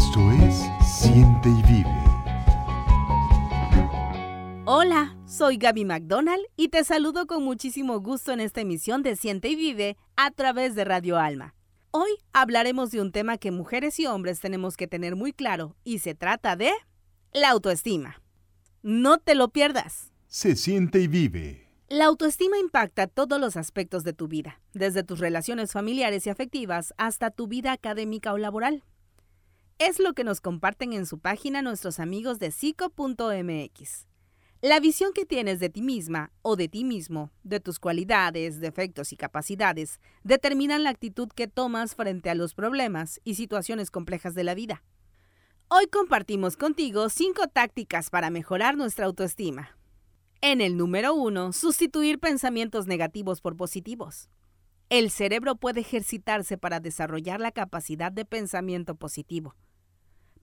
Esto es Siente y Vive. Hola, soy Gaby McDonald y te saludo con muchísimo gusto en esta emisión de Siente y Vive a través de Radio Alma. Hoy hablaremos de un tema que mujeres y hombres tenemos que tener muy claro y se trata de la autoestima. No te lo pierdas. Se siente y vive. La autoestima impacta todos los aspectos de tu vida, desde tus relaciones familiares y afectivas hasta tu vida académica o laboral. Es lo que nos comparten en su página nuestros amigos de psico.mx. La visión que tienes de ti misma o de ti mismo, de tus cualidades, defectos y capacidades, determinan la actitud que tomas frente a los problemas y situaciones complejas de la vida. Hoy compartimos contigo cinco tácticas para mejorar nuestra autoestima. En el número uno, sustituir pensamientos negativos por positivos. El cerebro puede ejercitarse para desarrollar la capacidad de pensamiento positivo.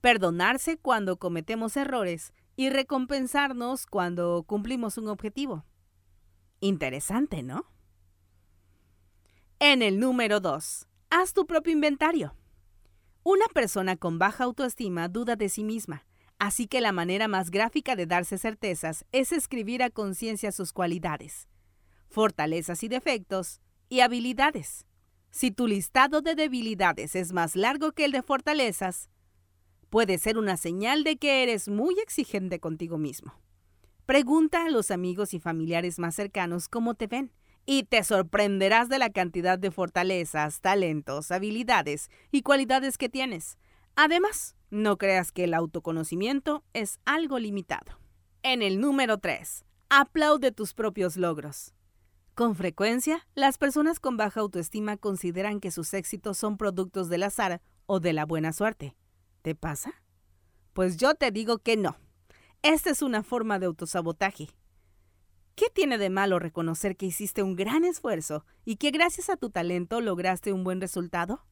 Perdonarse cuando cometemos errores y recompensarnos cuando cumplimos un objetivo. Interesante, ¿no? En el número 2, haz tu propio inventario. Una persona con baja autoestima duda de sí misma Así que la manera más gráfica de darse certezas es escribir a conciencia sus cualidades, fortalezas y defectos, y habilidades. Si tu listado de debilidades es más largo que el de fortalezas, puede ser una señal de que eres muy exigente contigo mismo. Pregunta a los amigos y familiares más cercanos cómo te ven y te sorprenderás de la cantidad de fortalezas, talentos, habilidades y cualidades que tienes. Además, no creas que el autoconocimiento es algo limitado. En el número 3. Aplaude tus propios logros. Con frecuencia, las personas con baja autoestima consideran que sus éxitos son productos del azar o de la buena suerte. ¿Te pasa? Pues yo te digo que no. Esta es una forma de autosabotaje. ¿Qué tiene de malo reconocer que hiciste un gran esfuerzo y que gracias a tu talento lograste un buen resultado?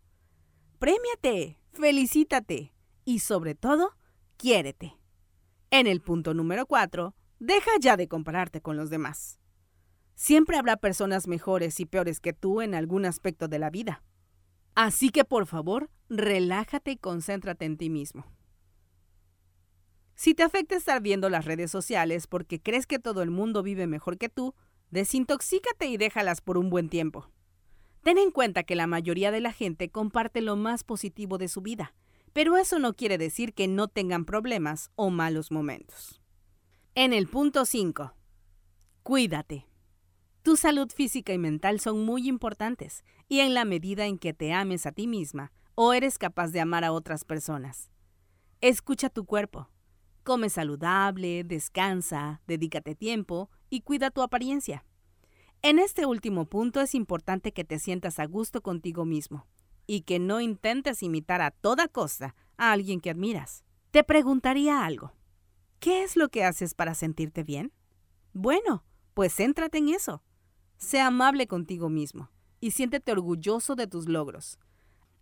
Premiate, felicítate y sobre todo, quiérete. En el punto número 4, deja ya de compararte con los demás. Siempre habrá personas mejores y peores que tú en algún aspecto de la vida. Así que por favor, relájate y concéntrate en ti mismo. Si te afecta estar viendo las redes sociales porque crees que todo el mundo vive mejor que tú, desintoxícate y déjalas por un buen tiempo. Ten en cuenta que la mayoría de la gente comparte lo más positivo de su vida pero eso no quiere decir que no tengan problemas o malos momentos. En el punto 5. Cuídate. Tu salud física y mental son muy importantes y en la medida en que te ames a ti misma o eres capaz de amar a otras personas. Escucha tu cuerpo. Come saludable, descansa, dedícate tiempo y cuida tu apariencia. En este último punto es importante que te sientas a gusto contigo mismo y que no intentes imitar a toda costa a alguien que admiras. Te preguntaría algo. ¿Qué es lo que haces para sentirte bien? Bueno, pues céntrate en eso. Sé amable contigo mismo y siéntete orgulloso de tus logros.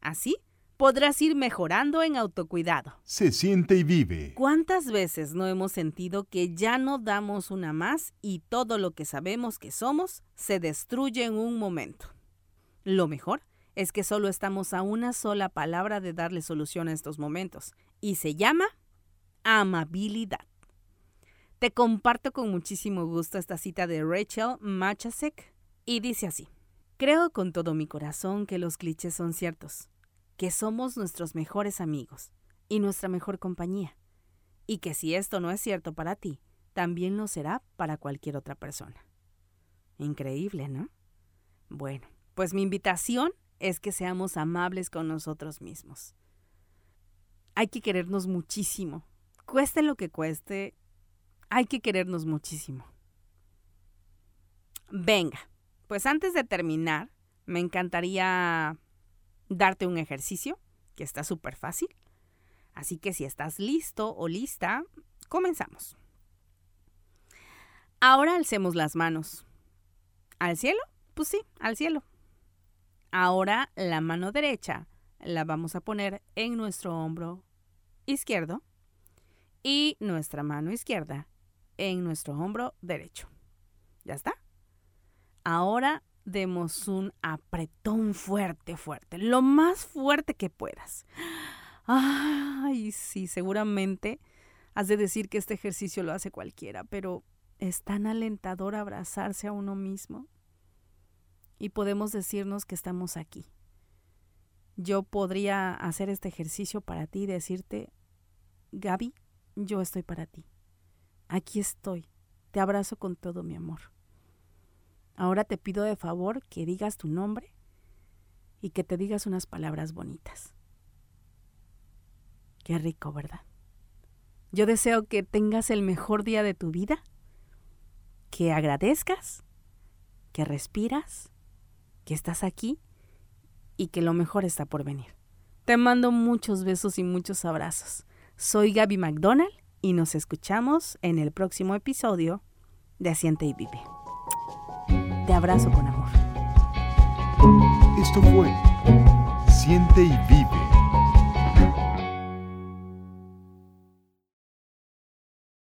Así podrás ir mejorando en autocuidado. Se siente y vive. ¿Cuántas veces no hemos sentido que ya no damos una más y todo lo que sabemos que somos se destruye en un momento? Lo mejor es que solo estamos a una sola palabra de darle solución a estos momentos, y se llama amabilidad. Te comparto con muchísimo gusto esta cita de Rachel Machasek y dice así, Creo con todo mi corazón que los clichés son ciertos, que somos nuestros mejores amigos y nuestra mejor compañía, y que si esto no es cierto para ti, también lo será para cualquier otra persona. Increíble, ¿no? Bueno, pues mi invitación es que seamos amables con nosotros mismos. Hay que querernos muchísimo. Cueste lo que cueste, hay que querernos muchísimo. Venga, pues antes de terminar, me encantaría darte un ejercicio que está súper fácil. Así que si estás listo o lista, comenzamos. Ahora alcemos las manos. ¿Al cielo? Pues sí, al cielo. Ahora la mano derecha la vamos a poner en nuestro hombro izquierdo y nuestra mano izquierda en nuestro hombro derecho. ¿Ya está? Ahora demos un apretón fuerte, fuerte, lo más fuerte que puedas. Ay, sí, seguramente has de decir que este ejercicio lo hace cualquiera, pero es tan alentador abrazarse a uno mismo. Y podemos decirnos que estamos aquí. Yo podría hacer este ejercicio para ti y decirte, Gaby, yo estoy para ti. Aquí estoy. Te abrazo con todo mi amor. Ahora te pido de favor que digas tu nombre y que te digas unas palabras bonitas. Qué rico, ¿verdad? Yo deseo que tengas el mejor día de tu vida, que agradezcas, que respiras, que estás aquí y que lo mejor está por venir. Te mando muchos besos y muchos abrazos. Soy Gaby McDonald y nos escuchamos en el próximo episodio de Asiente y Vive. Te abrazo con amor. Esto fue Siente y Vive